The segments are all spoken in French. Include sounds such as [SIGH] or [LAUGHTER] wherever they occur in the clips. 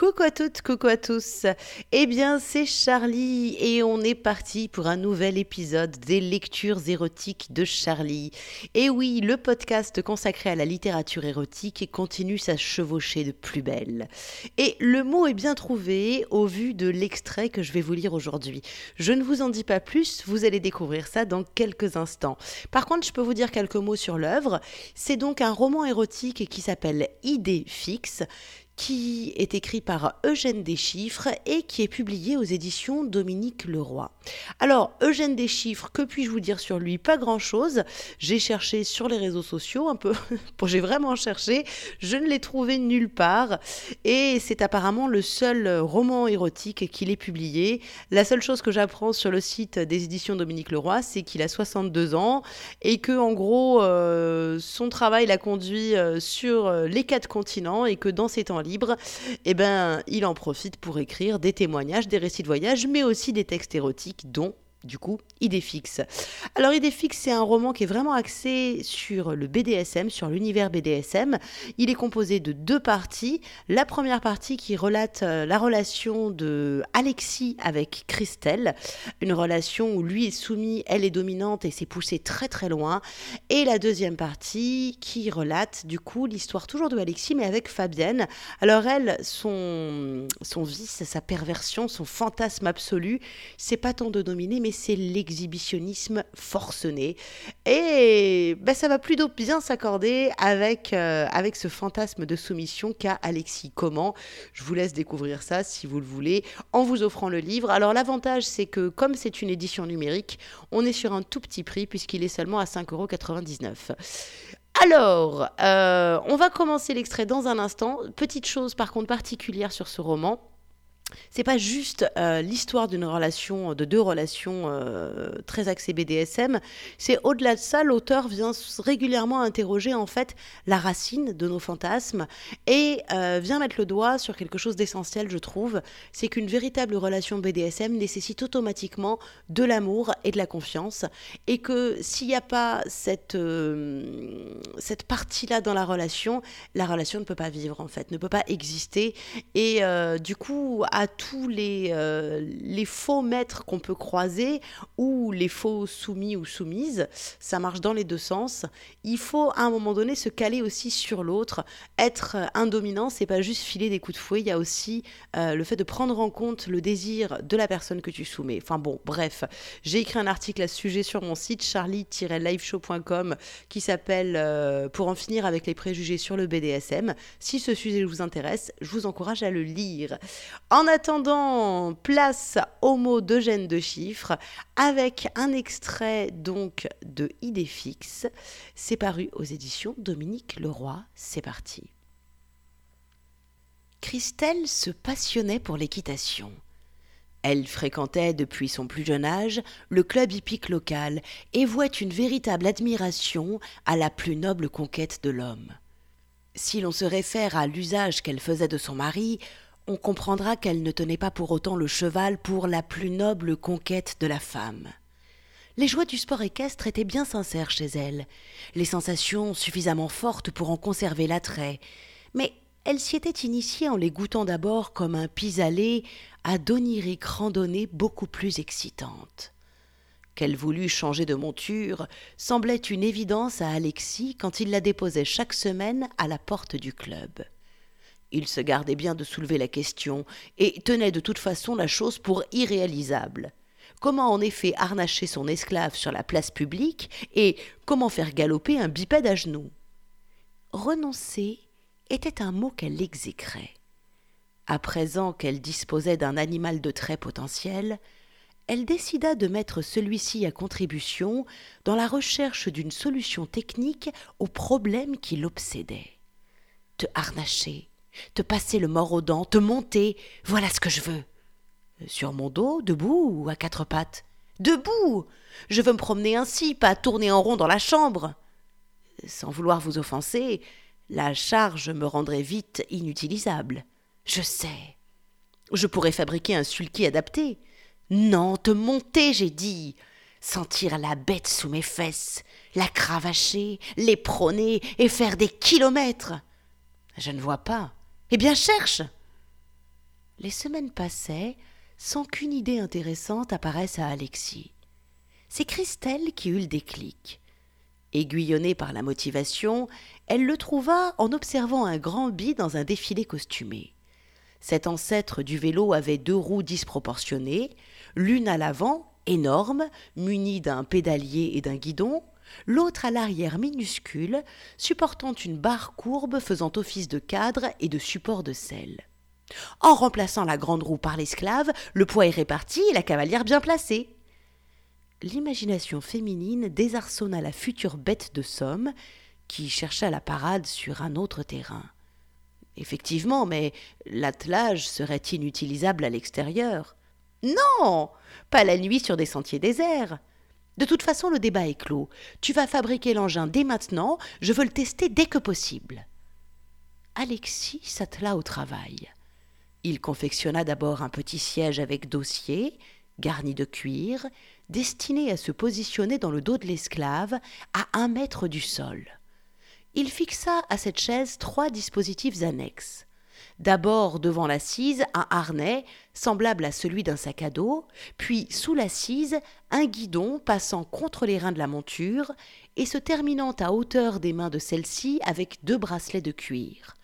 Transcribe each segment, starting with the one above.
Coucou à toutes, coucou à tous. Eh bien, c'est Charlie et on est parti pour un nouvel épisode des lectures érotiques de Charlie. Et oui, le podcast consacré à la littérature érotique continue sa chevauchée de plus belle. Et le mot est bien trouvé au vu de l'extrait que je vais vous lire aujourd'hui. Je ne vous en dis pas plus, vous allez découvrir ça dans quelques instants. Par contre, je peux vous dire quelques mots sur l'œuvre. C'est donc un roman érotique qui s'appelle Idée fixe qui est écrit par Eugène Deschiffres et qui est publié aux éditions Dominique Leroy. Alors, Eugène Deschiffres, que puis-je vous dire sur lui? Pas grand-chose. J'ai cherché sur les réseaux sociaux un peu, [LAUGHS] j'ai vraiment cherché, je ne l'ai trouvé nulle part et c'est apparemment le seul roman érotique qu'il ait publié. La seule chose que j'apprends sur le site des éditions Dominique Leroy, c'est qu'il a 62 ans et que en gros euh, son travail l'a conduit euh, sur les quatre continents et que dans ses temps libres, libre, eh ben, il en profite pour écrire des témoignages, des récits de voyage, mais aussi des textes érotiques, dont du coup, Idée fixe. Alors, Idée fixe, c'est un roman qui est vraiment axé sur le BDSM, sur l'univers BDSM. Il est composé de deux parties. La première partie qui relate euh, la relation de Alexis avec Christelle, une relation où lui est soumis, elle est dominante et s'est poussé très très loin. Et la deuxième partie qui relate du coup l'histoire toujours de Alexis, mais avec Fabienne. Alors, elle, son, son vice, sa perversion, son fantasme absolu, c'est pas tant de dominer, mais c'est l'exhibitionnisme forcené. Et ben, ça va plutôt bien s'accorder avec, euh, avec ce fantasme de soumission qu'a Alexis. Comment Je vous laisse découvrir ça si vous le voulez en vous offrant le livre. Alors l'avantage c'est que comme c'est une édition numérique, on est sur un tout petit prix puisqu'il est seulement à 5,99€. Alors, euh, on va commencer l'extrait dans un instant. Petite chose par contre particulière sur ce roman c'est pas juste euh, l'histoire d'une relation, de deux relations euh, très axées BDSM. C'est au-delà de ça, l'auteur vient régulièrement interroger en fait la racine de nos fantasmes et euh, vient mettre le doigt sur quelque chose d'essentiel, je trouve. C'est qu'une véritable relation BDSM nécessite automatiquement de l'amour et de la confiance, et que s'il n'y a pas cette cette partie-là dans la relation, la relation ne peut pas vivre en fait, ne peut pas exister. Et du coup, à tous les, euh, les faux maîtres qu'on peut croiser ou les faux soumis ou soumises. Ça marche dans les deux sens. Il faut à un moment donné se caler aussi sur l'autre. Être un dominant, c'est pas juste filer des coups de fouet. Il y a aussi euh, le fait de prendre en compte le désir de la personne que tu soumets. Enfin bon, bref, j'ai écrit un article à ce sujet sur mon site charlie-liveshow.com qui s'appelle euh, Pour en finir avec les préjugés sur le BDSM. Si ce sujet vous intéresse, je vous encourage à le lire. En attendant, place au mot d'Eugène de chiffres avec un extrait donc de Idée fixe. C'est paru aux éditions Dominique Leroy. C'est parti. Christelle se passionnait pour l'équitation. Elle fréquentait depuis son plus jeune âge le club hippique local et vouait une véritable admiration à la plus noble conquête de l'homme. Si l'on se réfère à l'usage qu'elle faisait de son mari, on comprendra qu'elle ne tenait pas pour autant le cheval pour la plus noble conquête de la femme. Les joies du sport équestre étaient bien sincères chez elle, les sensations suffisamment fortes pour en conserver l'attrait, mais elle s'y était initiée en les goûtant d'abord comme un pis-aller à d'oniriques randonnées beaucoup plus excitantes. Qu'elle voulût changer de monture semblait une évidence à Alexis quand il la déposait chaque semaine à la porte du club. Il se gardait bien de soulever la question, et tenait de toute façon la chose pour irréalisable. Comment en effet harnacher son esclave sur la place publique, et comment faire galoper un bipède à genoux? Renoncer était un mot qu'elle exécrait. À présent qu'elle disposait d'un animal de trait potentiel, elle décida de mettre celui-ci à contribution dans la recherche d'une solution technique au problème qui l'obsédait. Te harnacher, te passer le mort aux dents, te monter, voilà ce que je veux. Sur mon dos, debout ou à quatre pattes Debout Je veux me promener ainsi, pas tourner en rond dans la chambre. Sans vouloir vous offenser, la charge me rendrait vite inutilisable. Je sais. Je pourrais fabriquer un sulky adapté. Non, te monter, j'ai dit. Sentir la bête sous mes fesses, la cravacher, les prôner et faire des kilomètres. Je ne vois pas. Eh bien, cherche Les semaines passaient sans qu'une idée intéressante apparaisse à Alexis. C'est Christelle qui eut le déclic. Aiguillonnée par la motivation, elle le trouva en observant un grand bi dans un défilé costumé. Cet ancêtre du vélo avait deux roues disproportionnées, l'une à l'avant, énorme, munie d'un pédalier et d'un guidon, l'autre à l'arrière minuscule, supportant une barre courbe faisant office de cadre et de support de selle. En remplaçant la grande roue par l'esclave, le poids est réparti et la cavalière bien placée. L'imagination féminine désarçonna la future bête de somme, qui chercha la parade sur un autre terrain. Effectivement, mais l'attelage serait inutilisable à l'extérieur. Non Pas la nuit sur des sentiers déserts. De toute façon, le débat est clos. Tu vas fabriquer l'engin dès maintenant, je veux le tester dès que possible. Alexis s'attela au travail. Il confectionna d'abord un petit siège avec dossier, garni de cuir, destiné à se positionner dans le dos de l'esclave, à un mètre du sol. Il fixa à cette chaise trois dispositifs annexes. D'abord devant l'assise, un harnais semblable à celui d'un sac à dos, puis sous l'assise, un guidon passant contre les reins de la monture et se terminant à hauteur des mains de celle-ci avec deux bracelets de cuir.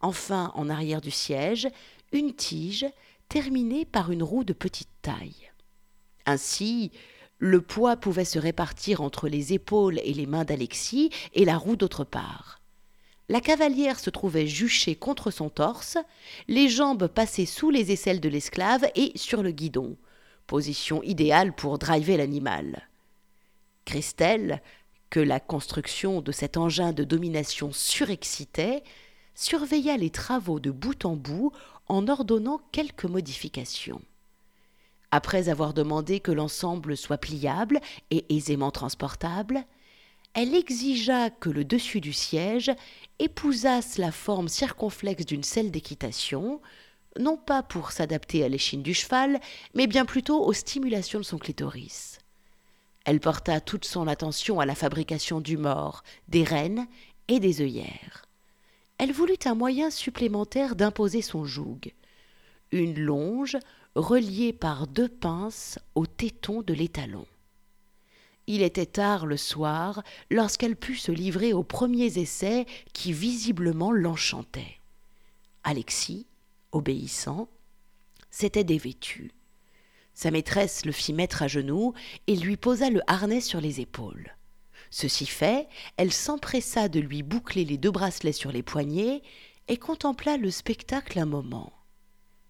Enfin, en arrière du siège, une tige terminée par une roue de petite taille. Ainsi, le poids pouvait se répartir entre les épaules et les mains d'Alexis et la roue d'autre part. La cavalière se trouvait juchée contre son torse, les jambes passées sous les aisselles de l'esclave et sur le guidon, position idéale pour driver l'animal. Christelle, que la construction de cet engin de domination surexcitait, surveilla les travaux de bout en bout en ordonnant quelques modifications. Après avoir demandé que l'ensemble soit pliable et aisément transportable, elle exigea que le dessus du siège épousasse la forme circonflexe d'une selle d'équitation, non pas pour s'adapter à l'échine du cheval, mais bien plutôt aux stimulations de son clitoris. Elle porta toute son attention à la fabrication du mort, des rênes et des œillères elle voulut un moyen supplémentaire d'imposer son joug. Une longe reliée par deux pinces au téton de l'étalon. Il était tard le soir lorsqu'elle put se livrer aux premiers essais qui visiblement l'enchantaient. Alexis, obéissant, s'était dévêtu. Sa maîtresse le fit mettre à genoux et lui posa le harnais sur les épaules. Ceci fait, elle s'empressa de lui boucler les deux bracelets sur les poignets et contempla le spectacle un moment.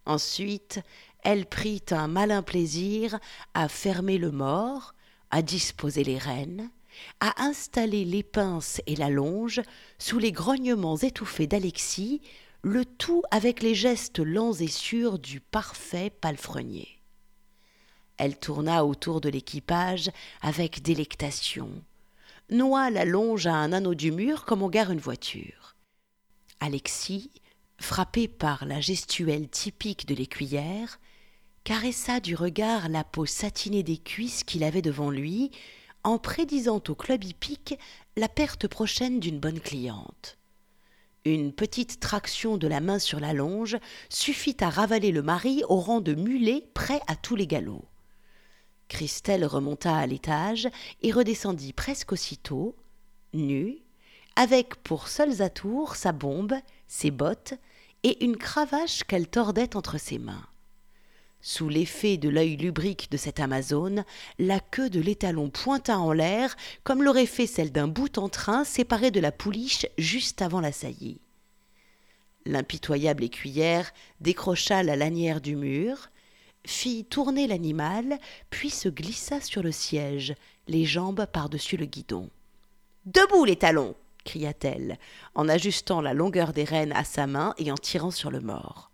Ensuite, elle prit un malin plaisir à fermer le mort, à disposer les rênes, à installer les pinces et la longe sous les grognements étouffés d'Alexis, le tout avec les gestes lents et sûrs du parfait palefrenier. Elle tourna autour de l'équipage avec délectation, noie la longe à un anneau du mur comme on gare une voiture. Alexis, frappé par la gestuelle typique de l'écuyère, caressa du regard la peau satinée des cuisses qu'il avait devant lui, en prédisant au club hippique la perte prochaine d'une bonne cliente. Une petite traction de la main sur la longe suffit à ravaler le mari au rang de mulet prêt à tous les galops. Christelle remonta à l'étage et redescendit presque aussitôt, nue, avec pour seuls atours sa bombe, ses bottes et une cravache qu'elle tordait entre ses mains. Sous l'effet de l'œil lubrique de cette Amazone, la queue de l'étalon pointa en l'air comme l'aurait fait celle d'un bout en train séparé de la pouliche juste avant la saillie. L'impitoyable écuyère décrocha la lanière du mur, fit tourner l'animal, puis se glissa sur le siège, les jambes par-dessus le guidon. Debout les talons cria-t-elle, en ajustant la longueur des rênes à sa main et en tirant sur le mort.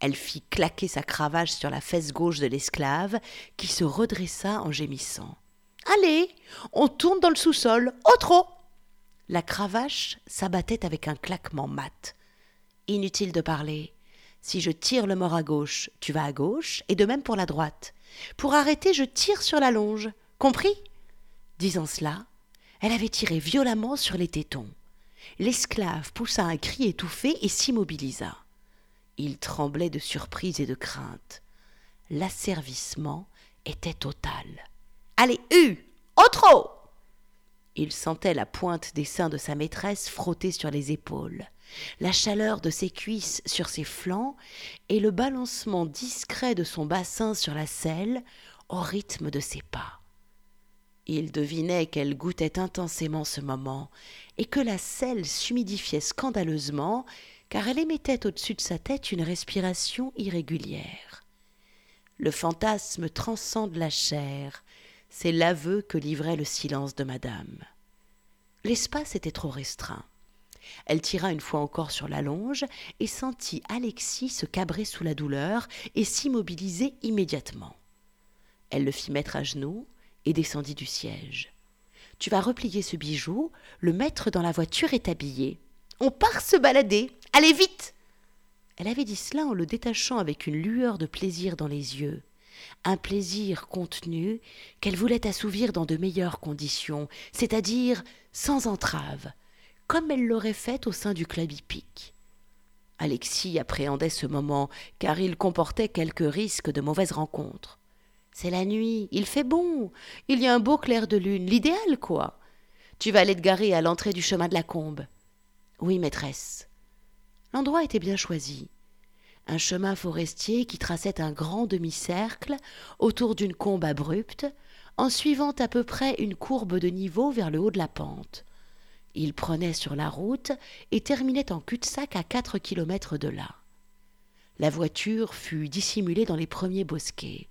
Elle fit claquer sa cravache sur la fesse gauche de l'esclave, qui se redressa en gémissant. Allez, on tourne dans le sous-sol, au trop La cravache s'abattait avec un claquement mat. Inutile de parler. Si je tire le mort à gauche, tu vas à gauche, et de même pour la droite. Pour arrêter, je tire sur la longe. Compris? Disant cela, elle avait tiré violemment sur les tétons. L'esclave poussa un cri étouffé et s'immobilisa. Il tremblait de surprise et de crainte. L'asservissement était total. Allez, hu Au trop Il sentait la pointe des seins de sa maîtresse frotter sur les épaules, la chaleur de ses cuisses sur ses flancs et le balancement discret de son bassin sur la selle au rythme de ses pas. Il devinait qu'elle goûtait intensément ce moment et que la selle s'humidifiait scandaleusement car elle émettait au-dessus de sa tête une respiration irrégulière. Le fantasme transcende la chair, c'est l'aveu que livrait le silence de madame. L'espace était trop restreint. Elle tira une fois encore sur la longe et sentit Alexis se cabrer sous la douleur et s'immobiliser immédiatement. Elle le fit mettre à genoux et descendit du siège. Tu vas replier ce bijou, le mettre dans la voiture et t'habiller. On part se balader. Allez vite Elle avait dit cela en le détachant avec une lueur de plaisir dans les yeux. Un plaisir contenu qu'elle voulait assouvir dans de meilleures conditions, c'est-à-dire sans entrave, comme elle l'aurait fait au sein du club hippique. Alexis appréhendait ce moment, car il comportait quelques risques de mauvaise rencontre. C'est la nuit, il fait bon, il y a un beau clair de lune, l'idéal, quoi. Tu vas aller te garer à l'entrée du chemin de la combe. Oui, maîtresse. L'endroit était bien choisi. Un chemin forestier qui traçait un grand demi-cercle autour d'une combe abrupte, en suivant à peu près une courbe de niveau vers le haut de la pente. Il prenait sur la route et terminait en cul-de-sac à quatre kilomètres de là. La voiture fut dissimulée dans les premiers bosquets.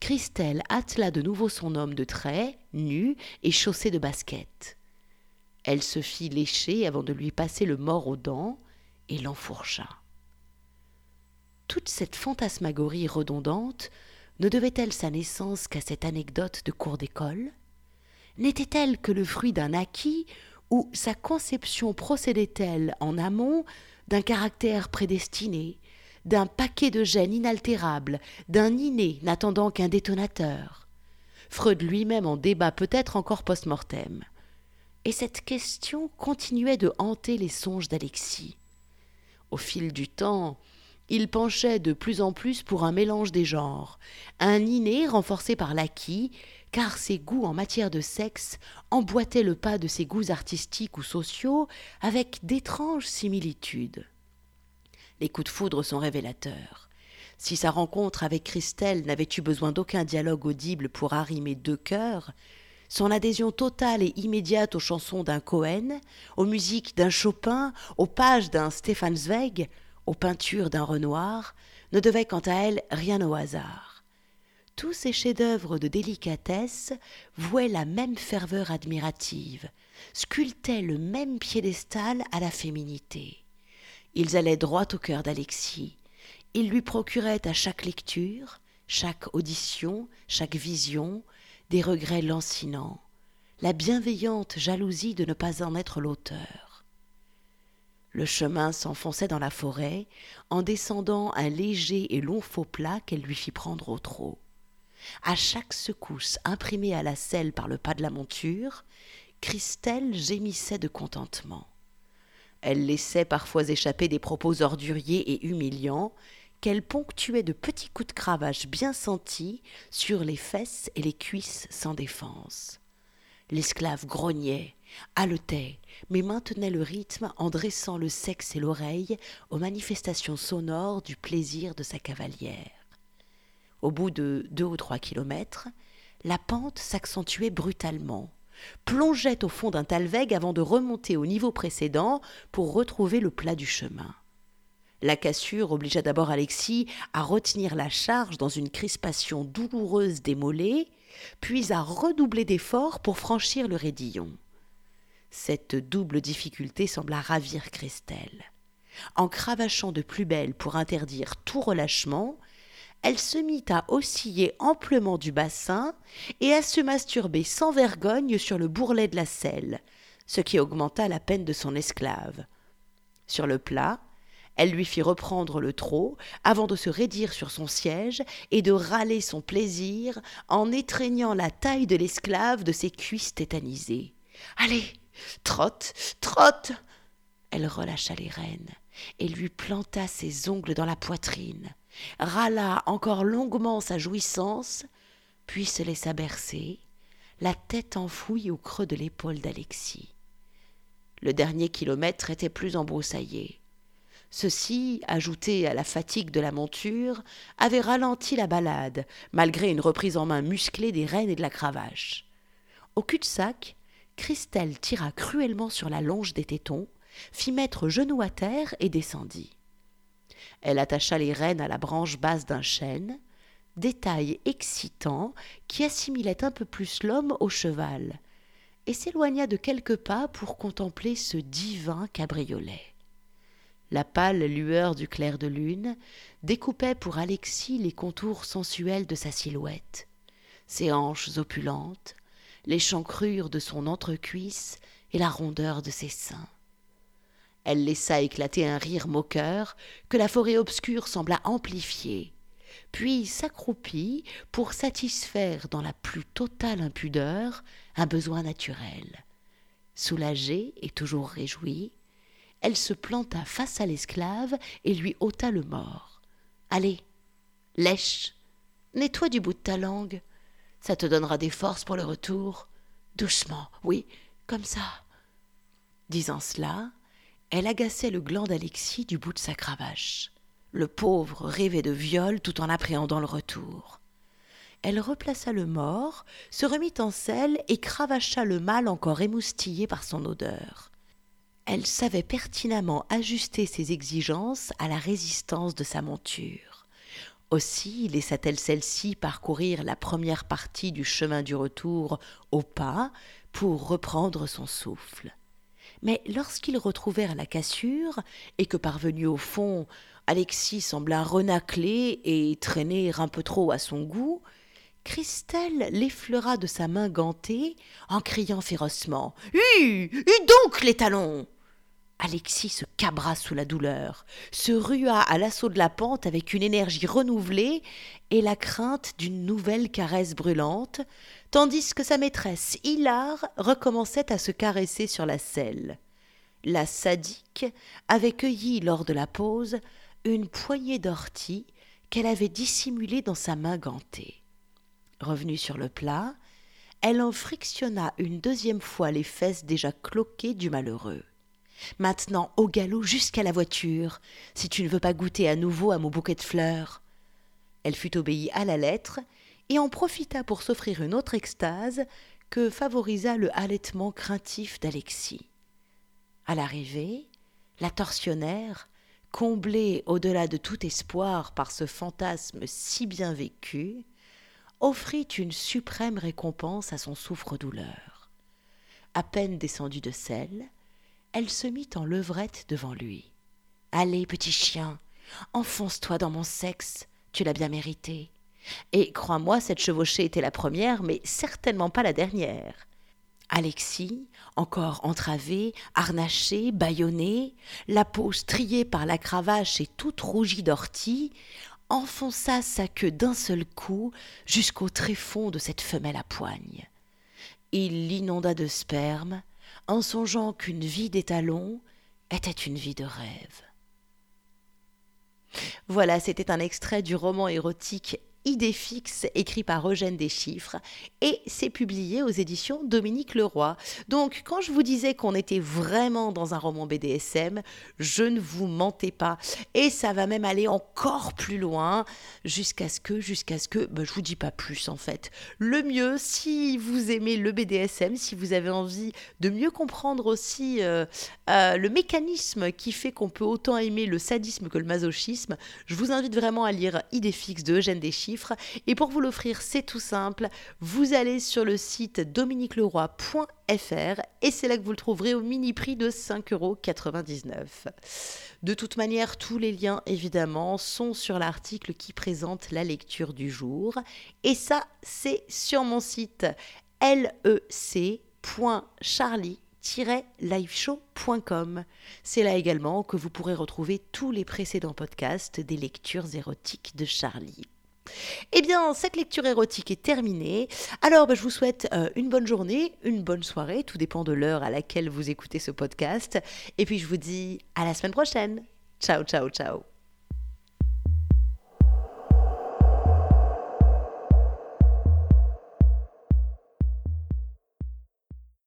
Christelle attela de nouveau son homme de trait, nu et chaussé de baskets. Elle se fit lécher avant de lui passer le mort aux dents et l'enfourcha. Toute cette fantasmagorie redondante ne devait-elle sa naissance qu'à cette anecdote de cours d'école? N'était-elle que le fruit d'un acquis ou sa conception procédait-elle en amont d'un caractère prédestiné, d'un paquet de gènes inaltérables, d'un inné n'attendant qu'un détonateur? Freud lui-même en débat peut-être encore post-mortem. Et cette question continuait de hanter les songes d'Alexis. Au fil du temps, il penchait de plus en plus pour un mélange des genres, un inné renforcé par l'acquis, car ses goûts en matière de sexe emboîtaient le pas de ses goûts artistiques ou sociaux avec d'étranges similitudes. Les coups de foudre sont révélateurs. Si sa rencontre avec Christelle n'avait eu besoin d'aucun dialogue audible pour arrimer deux cœurs, son adhésion totale et immédiate aux chansons d'un Cohen, aux musiques d'un Chopin, aux pages d'un Stefan Zweig, aux peintures d'un Renoir, ne devait quant à elle rien au hasard. Tous ces chefs-d'œuvre de délicatesse vouaient la même ferveur admirative, sculptaient le même piédestal à la féminité. Ils allaient droit au cœur d'Alexis. Ils lui procuraient à chaque lecture, chaque audition, chaque vision, des regrets lancinants, la bienveillante jalousie de ne pas en être l'auteur. Le chemin s'enfonçait dans la forêt, en descendant un léger et long faux plat qu'elle lui fit prendre au trot. À chaque secousse imprimée à la selle par le pas de la monture, Christelle gémissait de contentement. Elle laissait parfois échapper des propos orduriers et humiliants, qu'elle ponctuait de petits coups de cravache bien sentis sur les fesses et les cuisses sans défense. L'esclave grognait, haletait, mais maintenait le rythme en dressant le sexe et l'oreille aux manifestations sonores du plaisir de sa cavalière. Au bout de deux ou trois kilomètres, la pente s'accentuait brutalement plongeait au fond d'un talweg avant de remonter au niveau précédent pour retrouver le plat du chemin. La cassure obligea d'abord Alexis à retenir la charge dans une crispation douloureuse des mollets, puis à redoubler d'efforts pour franchir le raidillon. Cette double difficulté sembla ravir Christelle. En cravachant de plus belle pour interdire tout relâchement, elle se mit à osciller amplement du bassin et à se masturber sans vergogne sur le bourrelet de la selle, ce qui augmenta la peine de son esclave. Sur le plat, elle lui fit reprendre le trot avant de se raidir sur son siège et de râler son plaisir en étreignant la taille de l'esclave de ses cuisses tétanisées. Allez, trotte, trotte Elle relâcha les rênes et lui planta ses ongles dans la poitrine, râla encore longuement sa jouissance, puis se laissa bercer, la tête enfouie au creux de l'épaule d'Alexis. Le dernier kilomètre était plus embroussaillé. Ceci, ajouté à la fatigue de la monture, avait ralenti la balade, malgré une reprise en main musclée des rênes et de la cravache. Au cul-de-sac, Christelle tira cruellement sur la longe des tétons, fit mettre genou à terre et descendit. Elle attacha les rênes à la branche basse d'un chêne, détail excitant qui assimilait un peu plus l'homme au cheval, et s'éloigna de quelques pas pour contempler ce divin cabriolet. La pâle lueur du clair de lune découpait pour Alexis les contours sensuels de sa silhouette, ses hanches opulentes, l'échancrure de son entrecuisse et la rondeur de ses seins. Elle laissa éclater un rire moqueur que la forêt obscure sembla amplifier, puis s'accroupit pour satisfaire dans la plus totale impudeur un besoin naturel. Soulagée et toujours réjouie, elle se planta face à l'esclave et lui ôta le mort. Allez, lèche, nettoie du bout de ta langue, ça te donnera des forces pour le retour. Doucement, oui, comme ça. Disant cela, elle agaçait le gland d'Alexis du bout de sa cravache. Le pauvre rêvait de viol tout en appréhendant le retour. Elle replaça le mort, se remit en selle et cravacha le mâle encore émoustillé par son odeur. Elle savait pertinemment ajuster ses exigences à la résistance de sa monture. Aussi laissa-t-elle celle-ci parcourir la première partie du chemin du retour au pas pour reprendre son souffle. Mais lorsqu'ils retrouvèrent la cassure, et que parvenu au fond, Alexis sembla renacler et traîner un peu trop à son goût, Christelle l'effleura de sa main gantée en criant férocement Hue Hue donc les talons Alexis se cabra sous la douleur, se rua à l'assaut de la pente avec une énergie renouvelée et la crainte d'une nouvelle caresse brûlante, tandis que sa maîtresse hilare recommençait à se caresser sur la selle. La sadique avait cueilli lors de la pause une poignée d'orties qu'elle avait dissimulée dans sa main gantée. Revenue sur le plat, elle en frictionna une deuxième fois les fesses déjà cloquées du malheureux. Maintenant, au galop jusqu'à la voiture, si tu ne veux pas goûter à nouveau à mon bouquet de fleurs. Elle fut obéie à la lettre et en profita pour s'offrir une autre extase que favorisa le halètement craintif d'Alexis. À l'arrivée, la tortionnaire, comblée au-delà de tout espoir par ce fantasme si bien vécu, offrit une suprême récompense à son souffre-douleur. À peine descendue de selle, elle se mit en levrette devant lui. Allez, petit chien, enfonce-toi dans mon sexe, tu l'as bien mérité. Et crois-moi, cette chevauchée était la première, mais certainement pas la dernière. Alexis, encore entravé, harnaché, bâillonné, la peau striée par la cravache et toute rougie d'ortie, enfonça sa queue d'un seul coup jusqu'au tréfonds de cette femelle à poigne. Il l'inonda de sperme, en songeant qu'une vie d'étalon était une vie de rêve. Voilà, c'était un extrait du roman érotique Idée fixe, écrit par Eugène Deschiffres, et c'est publié aux éditions Dominique Leroy. Donc, quand je vous disais qu'on était vraiment dans un roman BDSM, je ne vous mentais pas. Et ça va même aller encore plus loin, jusqu'à ce que, jusqu'à ce que, ben, je vous dis pas plus en fait. Le mieux, si vous aimez le BDSM, si vous avez envie de mieux comprendre aussi euh, euh, le mécanisme qui fait qu'on peut autant aimer le sadisme que le masochisme, je vous invite vraiment à lire Idée fixe de Eugène Deschiffres et pour vous l'offrir, c'est tout simple. Vous allez sur le site dominiqueleroy.fr et c'est là que vous le trouverez au mini prix de 5,99 euros. De toute manière, tous les liens, évidemment, sont sur l'article qui présente la lecture du jour. Et ça, c'est sur mon site lec.charlie liveshow.com. C'est là également que vous pourrez retrouver tous les précédents podcasts des lectures érotiques de Charlie. Eh bien, cette lecture érotique est terminée. Alors, bah, je vous souhaite euh, une bonne journée, une bonne soirée, tout dépend de l'heure à laquelle vous écoutez ce podcast. Et puis, je vous dis à la semaine prochaine. Ciao, ciao, ciao.